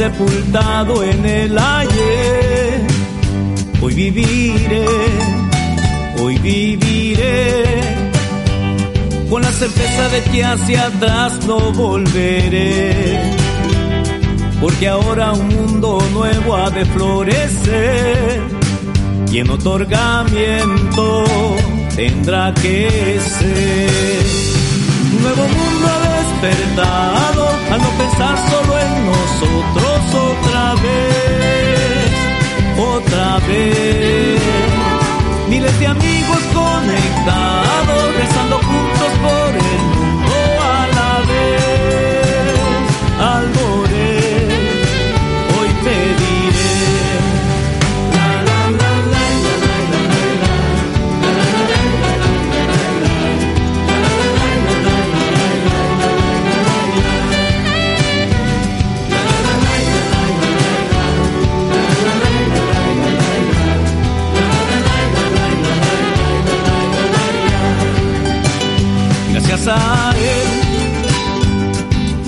sepultado en el ayer. Hoy viviré, hoy viviré. Con la certeza de que hacia atrás no volveré. Porque ahora un mundo nuevo ha de florecer. Y en otorgamiento tendrá que ser. Un nuevo mundo ha despertado amigos conectados,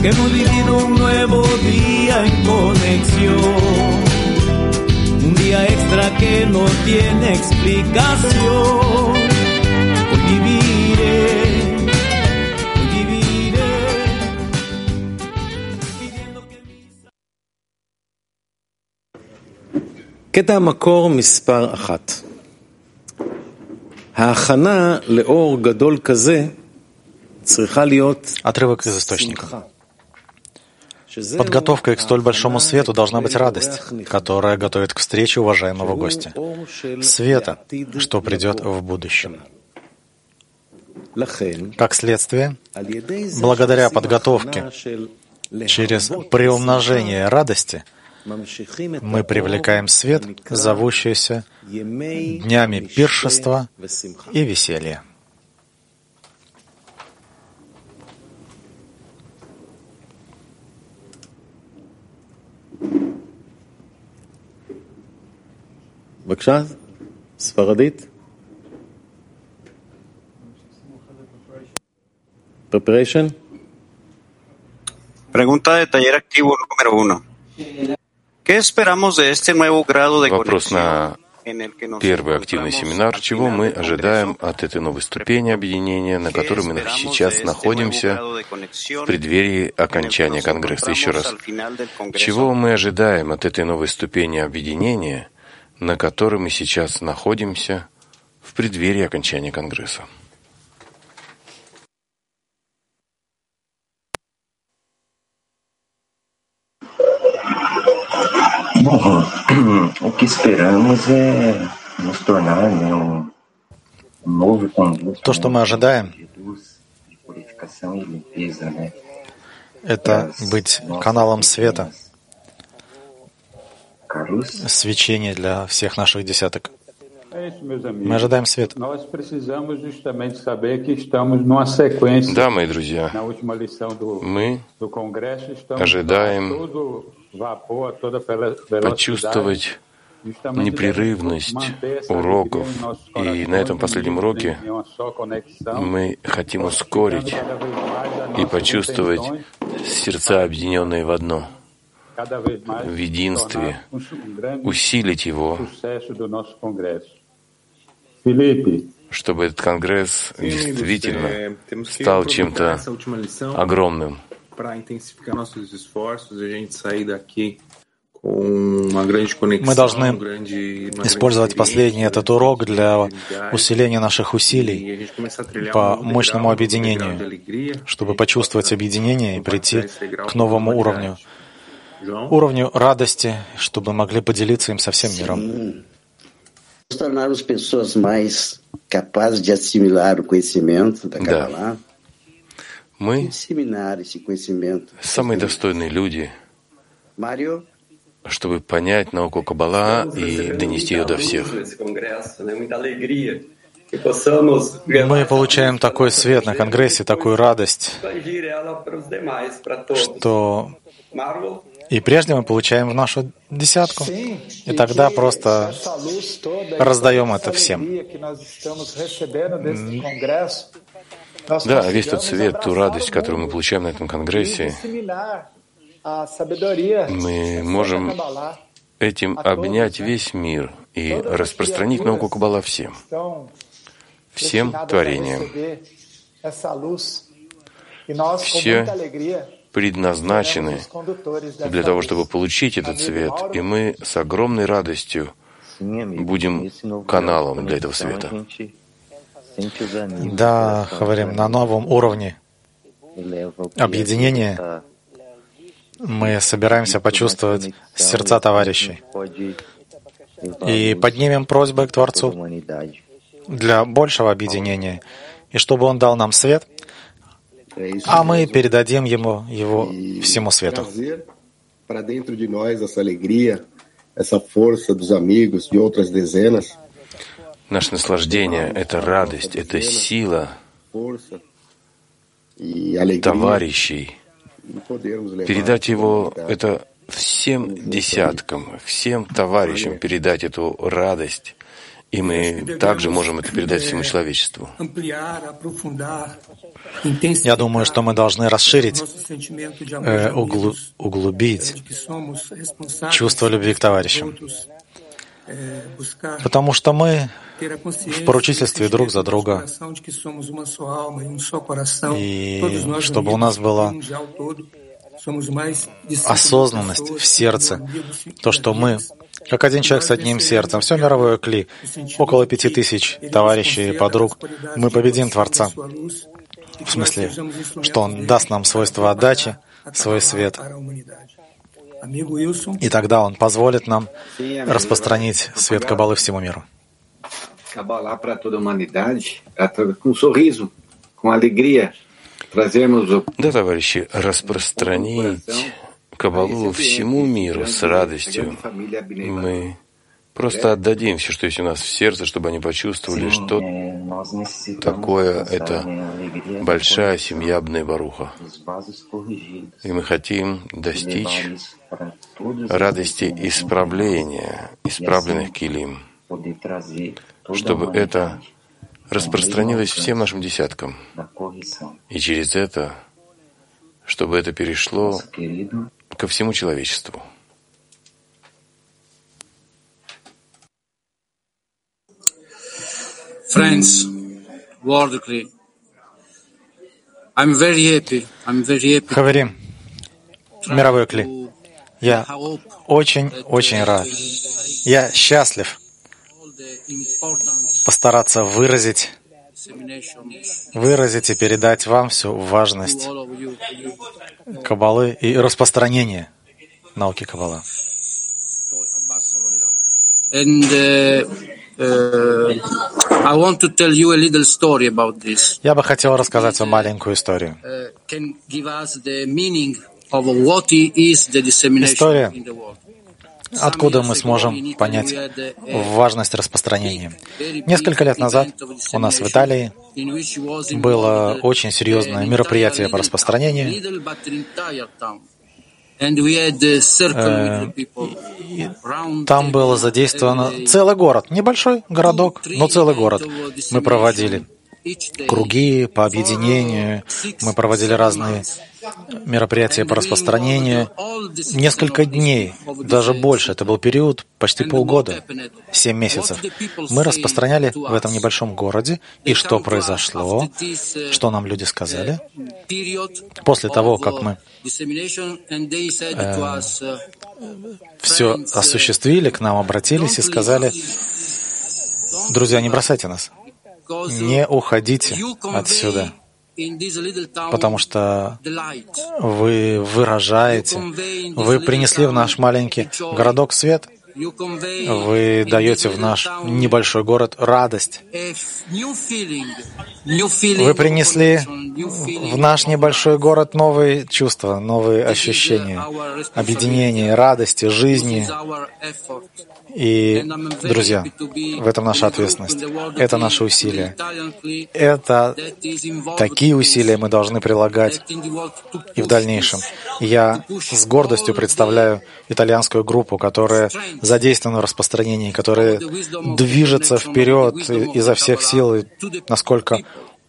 que hemos vivido un nuevo día en conexión. Un día extra que no tiene explicación. Hoy viviré, hoy viviré, pidiendo que mis קטע המקור מספר אחת. ההכנה לאור גדול כזה צריכה להיות Отрывок из источника. Подготовкой к столь большому свету должна быть радость, которая готовит к встрече уважаемого гостя, света, что придет в будущем. Как следствие, благодаря подготовке через приумножение радости мы привлекаем свет, зовущийся днями пиршества и веселья. בבקשה, ספרדית. Preparation. Pregunta de taller activo número uno. ¿Qué esperamos de este nuevo grado de Вопрос conexión Первый активный семинар, чего мы ожидаем от этой новой ступени объединения, на которой мы сейчас находимся в преддверии окончания Конгресса. Еще раз, чего мы ожидаем от этой новой ступени объединения, на которой мы сейчас находимся в преддверии окончания Конгресса. Bom, o que esperamos é nos tornar né, um novo conduto. То, что мы ожидаем, это быть каналом света, свечение для всех наших десяток. Мы ожидаем свет. Да, мои друзья, мы ожидаем почувствовать непрерывность уроков. И на этом последнем уроке мы хотим ускорить и почувствовать сердца, объединенные в одно, в единстве, усилить его, чтобы этот конгресс действительно стал чем-то огромным para intensificar nossos esforços e a gente sair daqui Мы должны использовать последний этот урок для усиления наших усилий по мощному объединению, чтобы почувствовать объединение и прийти к новому уровню, уровню радости, чтобы могли поделиться им со всем миром. Да. Мы самые достойные люди, чтобы понять науку Каббала и донести ее до всех. Мы получаем такой свет на Конгрессе, такую радость, что и прежде мы получаем в нашу десятку. И тогда просто раздаем это всем. Да, весь тот свет, ту радость, которую мы получаем на этом конгрессе, мы можем этим обнять весь мир и распространить науку Кабала всем, всем творениям. Все предназначены для того, чтобы получить этот свет, и мы с огромной радостью будем каналом для этого света. Да, говорим, на новом уровне объединения мы собираемся почувствовать сердца товарищей и поднимем просьбы к Творцу для большего объединения, и чтобы Он дал нам свет, а мы передадим Ему его всему свету. trazer para dentro de nós essa alegria, essa força dos amigos de outras dezenas, Наше наслаждение — это радость, это сила товарищей. Передать его — это всем десяткам, всем товарищам передать эту радость. И мы также можем это передать всему человечеству. Я думаю, что мы должны расширить, э, углубить чувство любви к товарищам. Потому что мы в поручительстве друг за друга. И чтобы у нас была осознанность в сердце, то, что мы, как один человек с одним сердцем, все мировое кли, около пяти тысяч товарищей и подруг, мы победим Творца. В смысле, что Он даст нам свойство отдачи, свой свет, и тогда Он позволит нам распространить свет Каббалы всему миру. Cabalar para toda a humanidade, a to- com um sorriso, com alegria, trazermos o Да, товарищи, распространить Кабалу всему миру с радостью. Мы просто отдадим все, что есть у нас в сердце, чтобы они почувствовали, что такое это большая семья corrigidos. И мы хотим достичь радости исправления, исправленных килим, чтобы это распространилось всем нашим десяткам. И через это, чтобы это перешло ко всему человечеству. Friends, worldly, I'm very happy. I'm very happy. Хаверим, мировой кли, я очень-очень рад. Я счастлив постараться выразить, выразить и передать вам всю важность Каббалы и распространение науки Каббала. And uh, I want to tell you a little story about this. Я бы хотел рассказать вам маленькую историю. Uh, can give us the meaning of what is the dissemination История, in the world. откуда мы сможем понять важность распространения. Несколько лет назад у нас в Италии было очень серьезное мероприятие по распространению. Там было задействовано целый город, небольшой городок, но целый город. Мы проводили круги по объединению, мы проводили разные мероприятия по распространению. Несколько дней, даже больше, это был период почти полгода, семь месяцев. Мы распространяли в этом небольшом городе, и что произошло, что нам люди сказали, после того, как мы uh, все осуществили, к нам обратились и сказали, друзья, не бросайте нас, не уходите отсюда, потому что вы выражаете, вы принесли в наш маленький городок свет, вы даете в наш небольшой город радость. Вы принесли в наш небольшой город новые чувства, новые ощущения, объединения, радости, жизни. И, друзья, в этом наша ответственность, это наши усилия. Это такие усилия мы должны прилагать и в дальнейшем. Я с гордостью представляю итальянскую группу, которая задействована в распространении, которая движется вперед изо всех сил, и насколько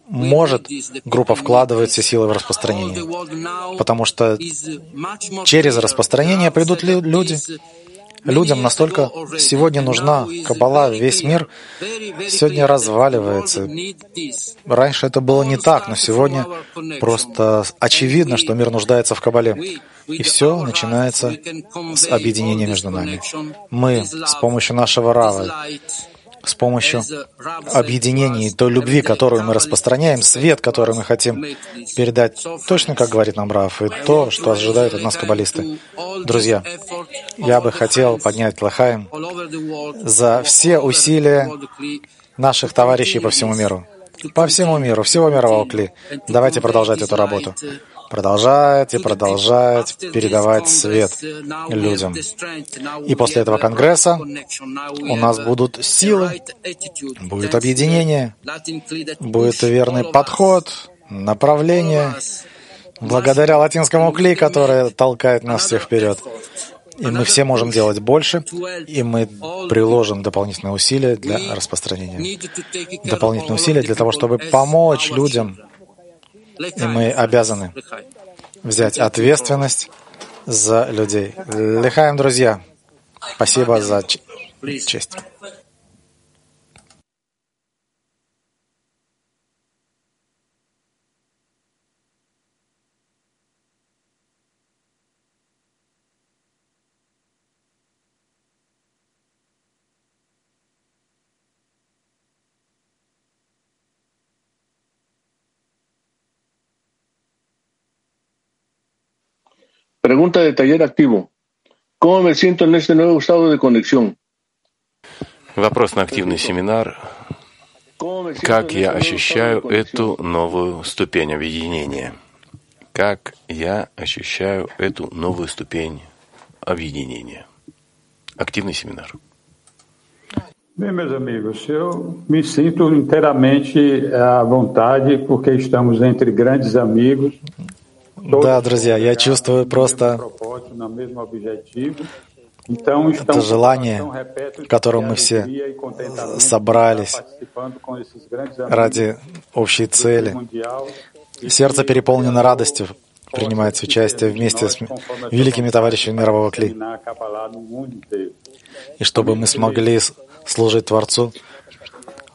может группа вкладывать все силы в распространение. Потому что через распространение придут люди. Людям настолько сегодня нужна Каббала, весь мир сегодня разваливается. Раньше это было не так, но сегодня просто очевидно, что мир нуждается в Каббале. И все начинается с объединения между нами. Мы с помощью нашего Рава, с помощью объединения той любви, которую мы распространяем, свет, который мы хотим передать, точно как говорит нам Раф, и то, что ожидают от нас каббалисты. Друзья, я бы хотел поднять Лахаем за все усилия наших товарищей по всему миру. По всему миру, всего мирового кли. Давайте продолжать эту работу продолжать и продолжать передавать свет людям. И после этого конгресса у нас будут силы, будет объединение, будет верный подход, направление, благодаря латинскому кли, который толкает нас всех вперед. И мы все можем делать больше, и мы приложим дополнительные усилия для распространения. Дополнительные усилия для того, чтобы помочь людям и мы обязаны взять ответственность за людей. Лихаем, друзья. Спасибо за честь. Pregunta de taller activo. ¿Cómo me siento en este nuevo estado de conexión? Вопрос на активный семинар. Как я ощущаю эту новую ступень объединения? Как я ощущаю эту новую ступень объединения? Активный семинар. Bem, meus amigos, eu me sinto inteiramente à vontade porque estamos entre grandes amigos. Да, друзья, я чувствую просто это желание, в котором мы все собрались ради общей цели. Сердце переполнено радостью принимать участие вместе с великими товарищами мирового Кли. И чтобы мы смогли служить Творцу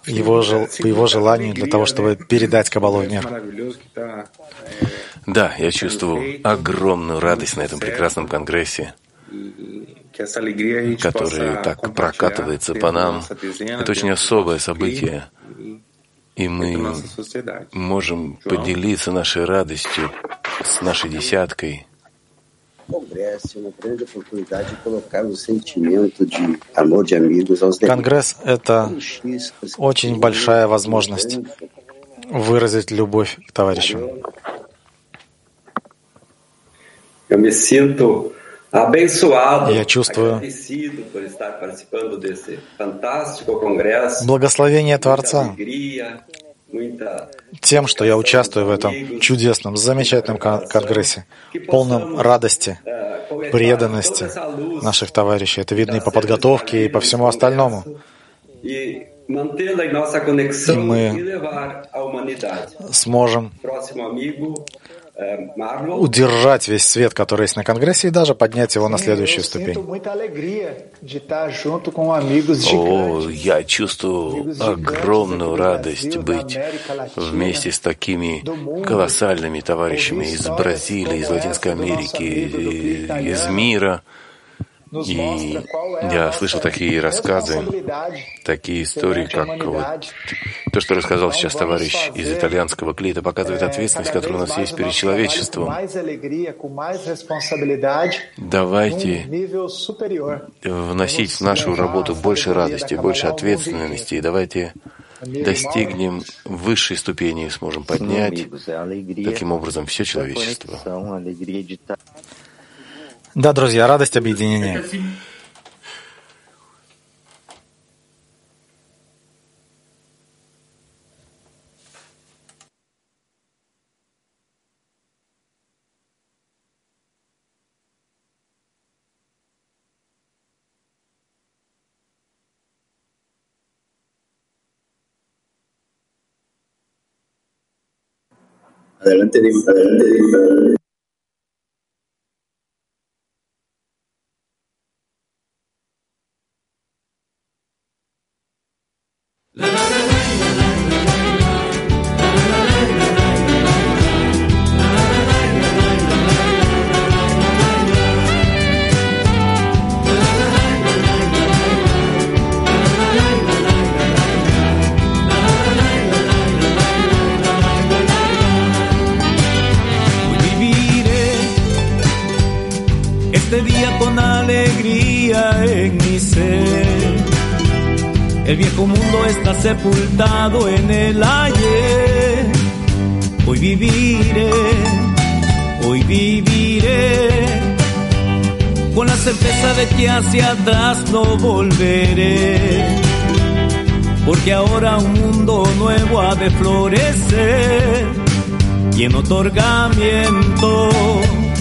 его, по его желанию для того, чтобы передать Кабалу в мир. Да, я чувствую огромную радость на этом прекрасном конгрессе, который так прокатывается по нам. Это очень особое событие, и мы можем поделиться нашей радостью с нашей десяткой. Конгресс — это очень большая возможность выразить любовь к товарищам. Я чувствую благословение Творца тем, что я участвую в этом чудесном, замечательном конгрессе, полном радости, преданности наших товарищей. Это видно и по подготовке, и по всему остальному. И мы сможем удержать весь свет, который есть на Конгрессе, и даже поднять его на следующую ступень. О, я чувствую огромную радость быть вместе с такими колоссальными товарищами из Бразилии, из Латинской Америки, из мира. И я слышал такие рассказы, такие истории, как вот то, что рассказал сейчас товарищ из итальянского клита, показывает ответственность, которая у нас есть перед человечеством. Давайте вносить в нашу работу больше радости, больше ответственности, и давайте достигнем высшей ступени и сможем поднять таким образом все человечество. Да, друзья, радость объединения. Adelante, Diego. Adelante, viejo mundo está sepultado en el ayer. Hoy viviré, hoy viviré con la certeza de que hacia atrás no volveré. Porque ahora un mundo nuevo ha de florecer y en otorgamiento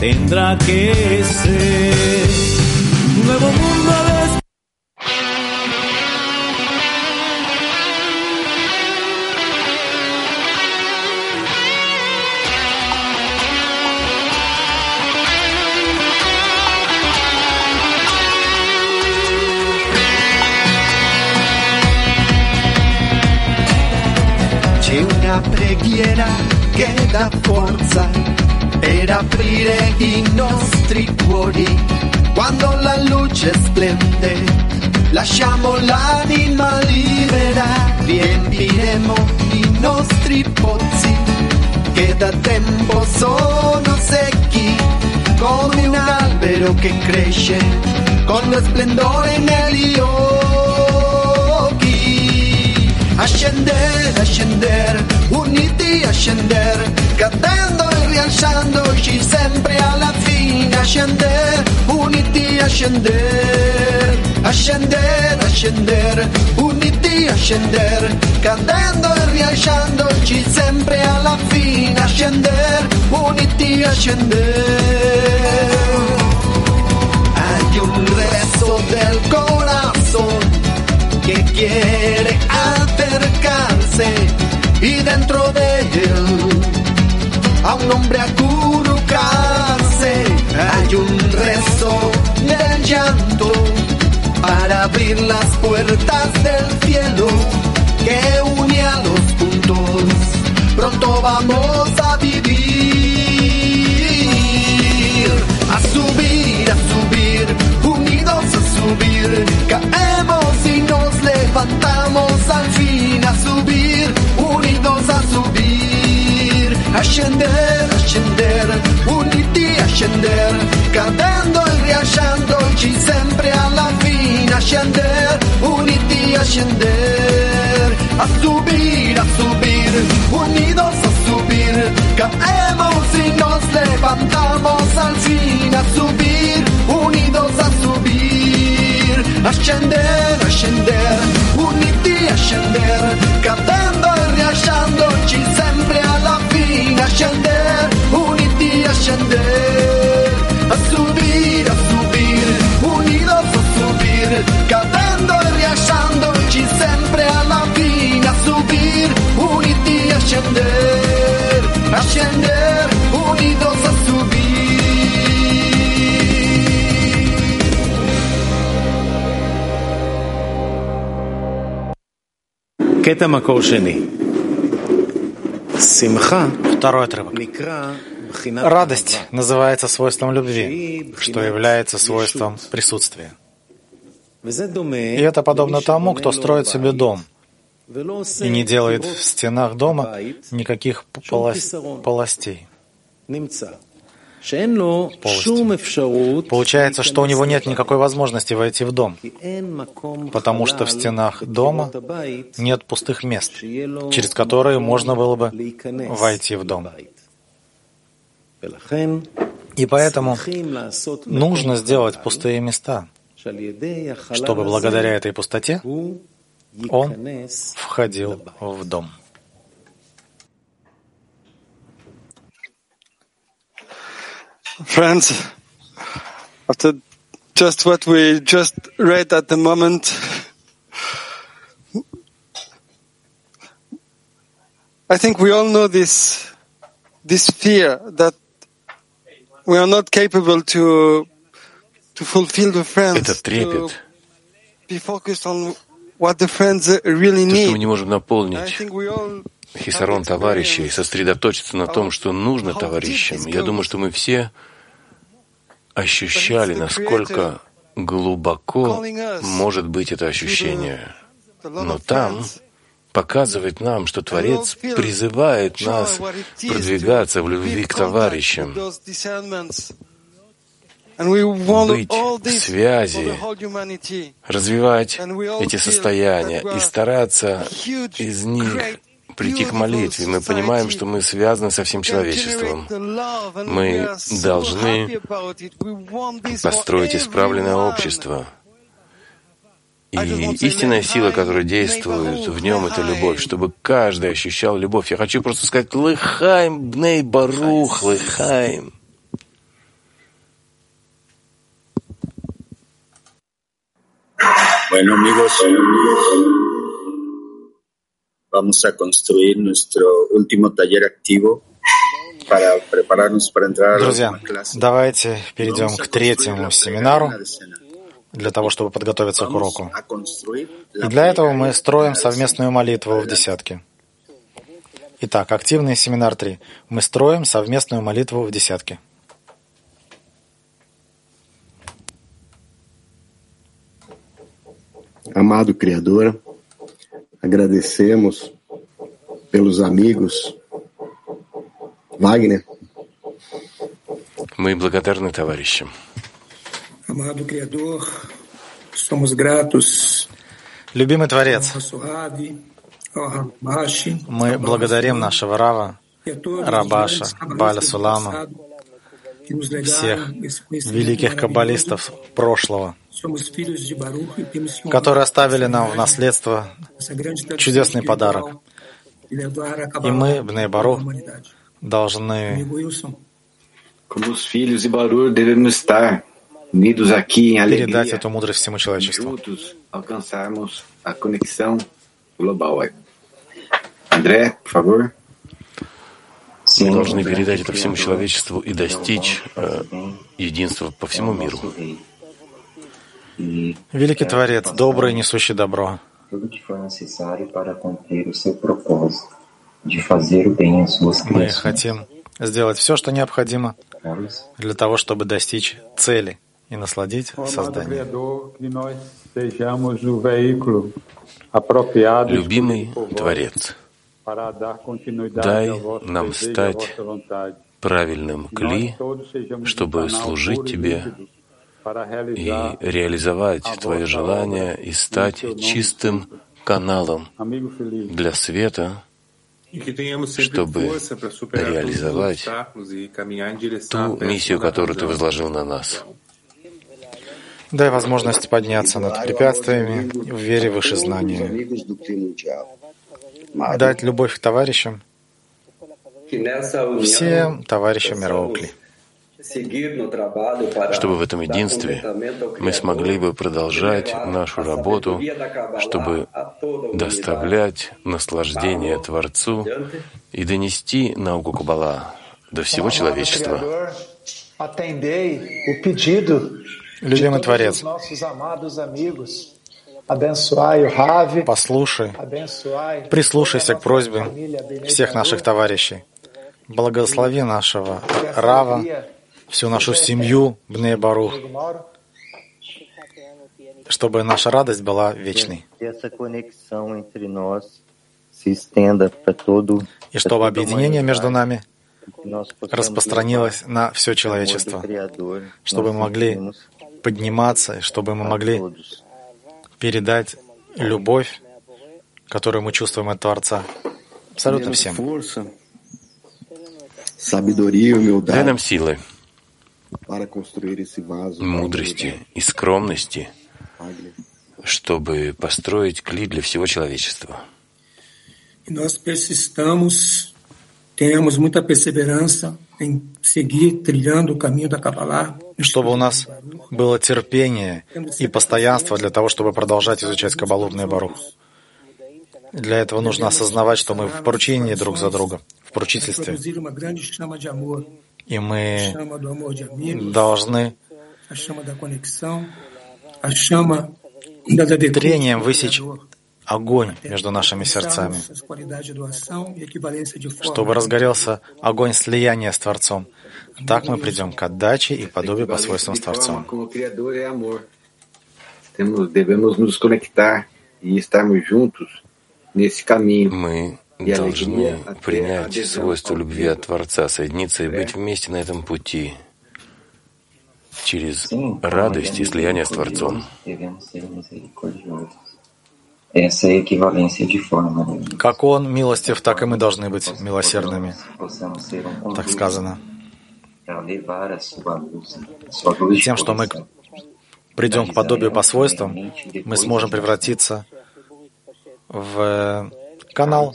tendrá que ser un nuevo mundo de Preghiera che dà forza per aprire i nostri cuori. Quando la luce splende, lasciamo l'anima libera, riempiremo i nostri pozzi che da tempo sono secchi, come un albero che cresce con lo splendore negli occhi. Ascendere, ascendere, uniti a scendere, cadendo e rialzandoci sempre alla fine. Ascendere, uniti a scendere, ascendere, uniti a scendere, cadendo e rialzandoci sempre alla fine. Ascendere, uniti a scendere. Hay un rezo del corazón que quiere y dentro de él a un hombre acurrucarse. Hay un rezo del llanto para abrir las puertas del cielo que une a los puntos. Pronto vamos a vivir, a subir, a subir, unidos a subir. Nos levantamos al fin a subir, unidos a subir. Ascender, ascender, uniti a scendere, cadendo e rialzandoci sempre alla fine. Ascender, uniti a scendere, a subir, Второй отрывок. Радость называется свойством любви, что является свойством присутствия. И это подобно тому, кто строит себе дом и не делает в стенах дома никаких полостей полостей. Получается, что у него нет никакой возможности войти в дом, потому что в стенах дома нет пустых мест, через которые можно было бы войти в дом. И поэтому нужно сделать пустые места, чтобы благодаря этой пустоте он входил в дом. Friends, after just what we just read at the moment, I think we all know this this fear that we are not capable to to fulfill the friends, Этот трепет, to be focused on what the friends really то, что мы need. не можем I наполнить think we all хисарон товарищей, сосредоточиться на том, что нужно товарищам. Я думаю, что мы все ощущали, насколько глубоко может быть это ощущение. Но там показывает нам, что Творец призывает нас продвигаться в любви к товарищам, быть в связи, развивать эти состояния и стараться из них прийти к молитве. Мы понимаем, что мы связаны со всем человечеством. Мы должны построить исправленное общество. И истинная сила, которая действует в нем, это любовь, чтобы каждый ощущал любовь. Я хочу просто сказать «Лыхайм, бней барух, лыхайм». Bueno amigos, vamos a construir nuestro último taller activo para prepararnos para entrar a la Друзья, clase. давайте перейдем к третьему семинару для того, чтобы подготовиться к уроку. И для этого мы строим совместную молитву в десятке. Итак, активный семинар 3. Мы строим совместную молитву в десятке. Amado Criador, agradecemos pelos amigos. Wagner, Мы благодарны товарищам. Amado Criador, somos gratos Любимый Творец, ao Suave, ao Ramashi, мы благодарим нашего Рава, e a todos os Рабаша, grandes Баля cabalistas do Сулама, всех великих каббалистов прошлого, e которые оставили нам в наследство чудесный подарок. e И мы, Бней Барух, humanidade. должны передать эту мудрость всему человечеству. André, por favor. Мы должны передать это всему человечеству и достичь э, единства по всему миру. Великий Творец, добрый, несущий добро, мы хотим сделать все, что необходимо для того, чтобы достичь цели и насладить apropriado Любимый Творец, дай нам стать правильным кли, чтобы служить e Тебе и реализовать Твое желание и стать чистым каналом для света, E чтобы реализовать e ту миссию, которую Ты возложил на нас. Дай возможность подняться над препятствиями в вере выше знания. Дать любовь к товарищам, всем товарищам мирового кли. seguir no trabalho para Чтобы в этом единстве мы смогли бы продолжать нашу работу, чтобы доставлять наслаждение Творцу и донести науку Каббала до всего человечества. Любимый Творец, послушай, прислушайся к просьбе всех наших товарищей. Благослови нашего Рава, всю нашу семью Бней Барух, чтобы наша радость была вечной. И чтобы объединение между нами possamos распространилось на все человечество, чтобы мы могли подниматься, и чтобы мы могли. Передать любовь, которую мы чувствуем от Творца, абсолютно всем. Дай нам силы, мудрости и скромности, чтобы построить кли для всего человечества. Nós persistamos, tenhamos muita perseverança Чтобы у нас было терпение и постоянство для того, чтобы продолжать изучать Кабалу Бней Барух. Для этого нужно осознавать, что мы в поручении друг за друга, в поручительстве. И мы должны трением высечь огонь между нашими сердцами, чтобы разгорелся огонь слияния с Творцом. Так мы придем к отдаче и подобию по свойствам с Творцом. Мы должны принять свойство любви от Творца, соединиться и быть вместе на этом пути через радость и слияние с Творцом. Как Он милостив, так и мы должны быть милосердными. Так сказано. И тем, что мы придем к подобию по свойствам, мы сможем превратиться в канал,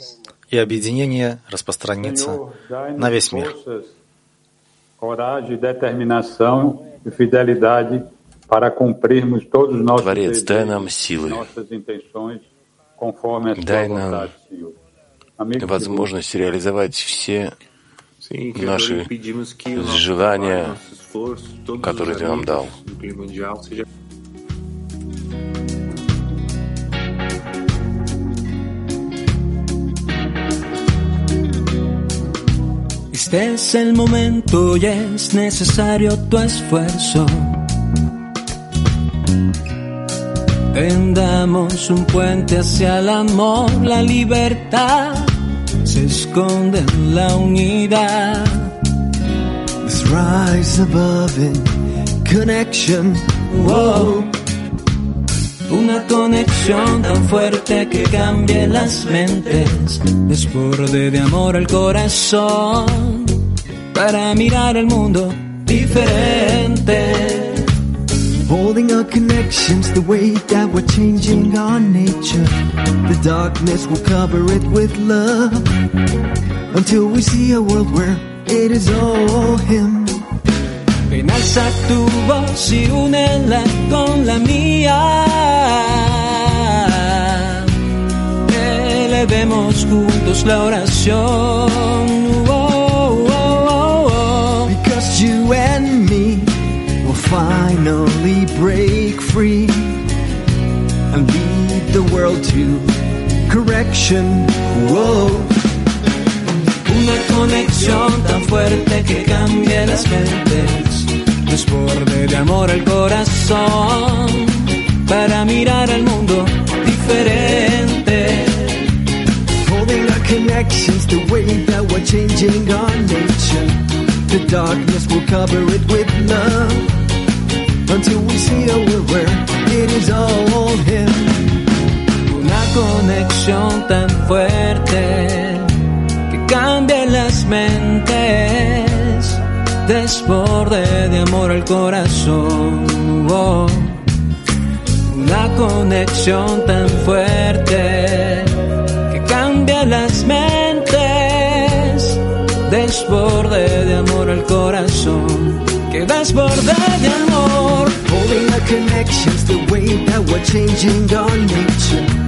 и объединение распространится на весь мир. forças, coragem, determinação e fidelidade Творец, дай нам силы, дай нам возможность реализовать все наши e желания, которые Ты нам дал. Este es el momento y es necesario tu esfuerzo. Tendamos un puente hacia el amor, la libertad se esconde en la unidad. Let's rise above in connection. Whoa. Una conexión tan fuerte que cambie las mentes, desborde de amor al corazón, para mirar el mundo diferente. Holding our connections the way that we're changing our nature. The darkness will cover it with love until we see a world where it is all Him. Enalza tu voz y únela con la mía. Elevemos juntos la oración. Correction. Whoa. Una conexión tan fuerte que cambie las mentes, desborde de amor al corazón, para mirar al mundo diferente. Holding our connections the way that we're changing our nature. The darkness will cover it with love until we see a world where it is all conexión tan fuerte que cambia las mentes, desborde de amor al corazón. Oh. Una conexión tan fuerte que cambia las mentes, desborde de amor al corazón, que desborde de amor. Holding our connections the way that we're changing our nature.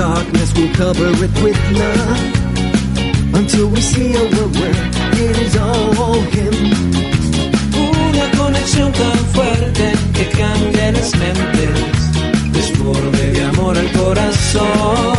darkness, will cover it with love until we see a world where it is all Him. Una conexión tan fuerte que cambia las mentes, desborde de amor al corazón.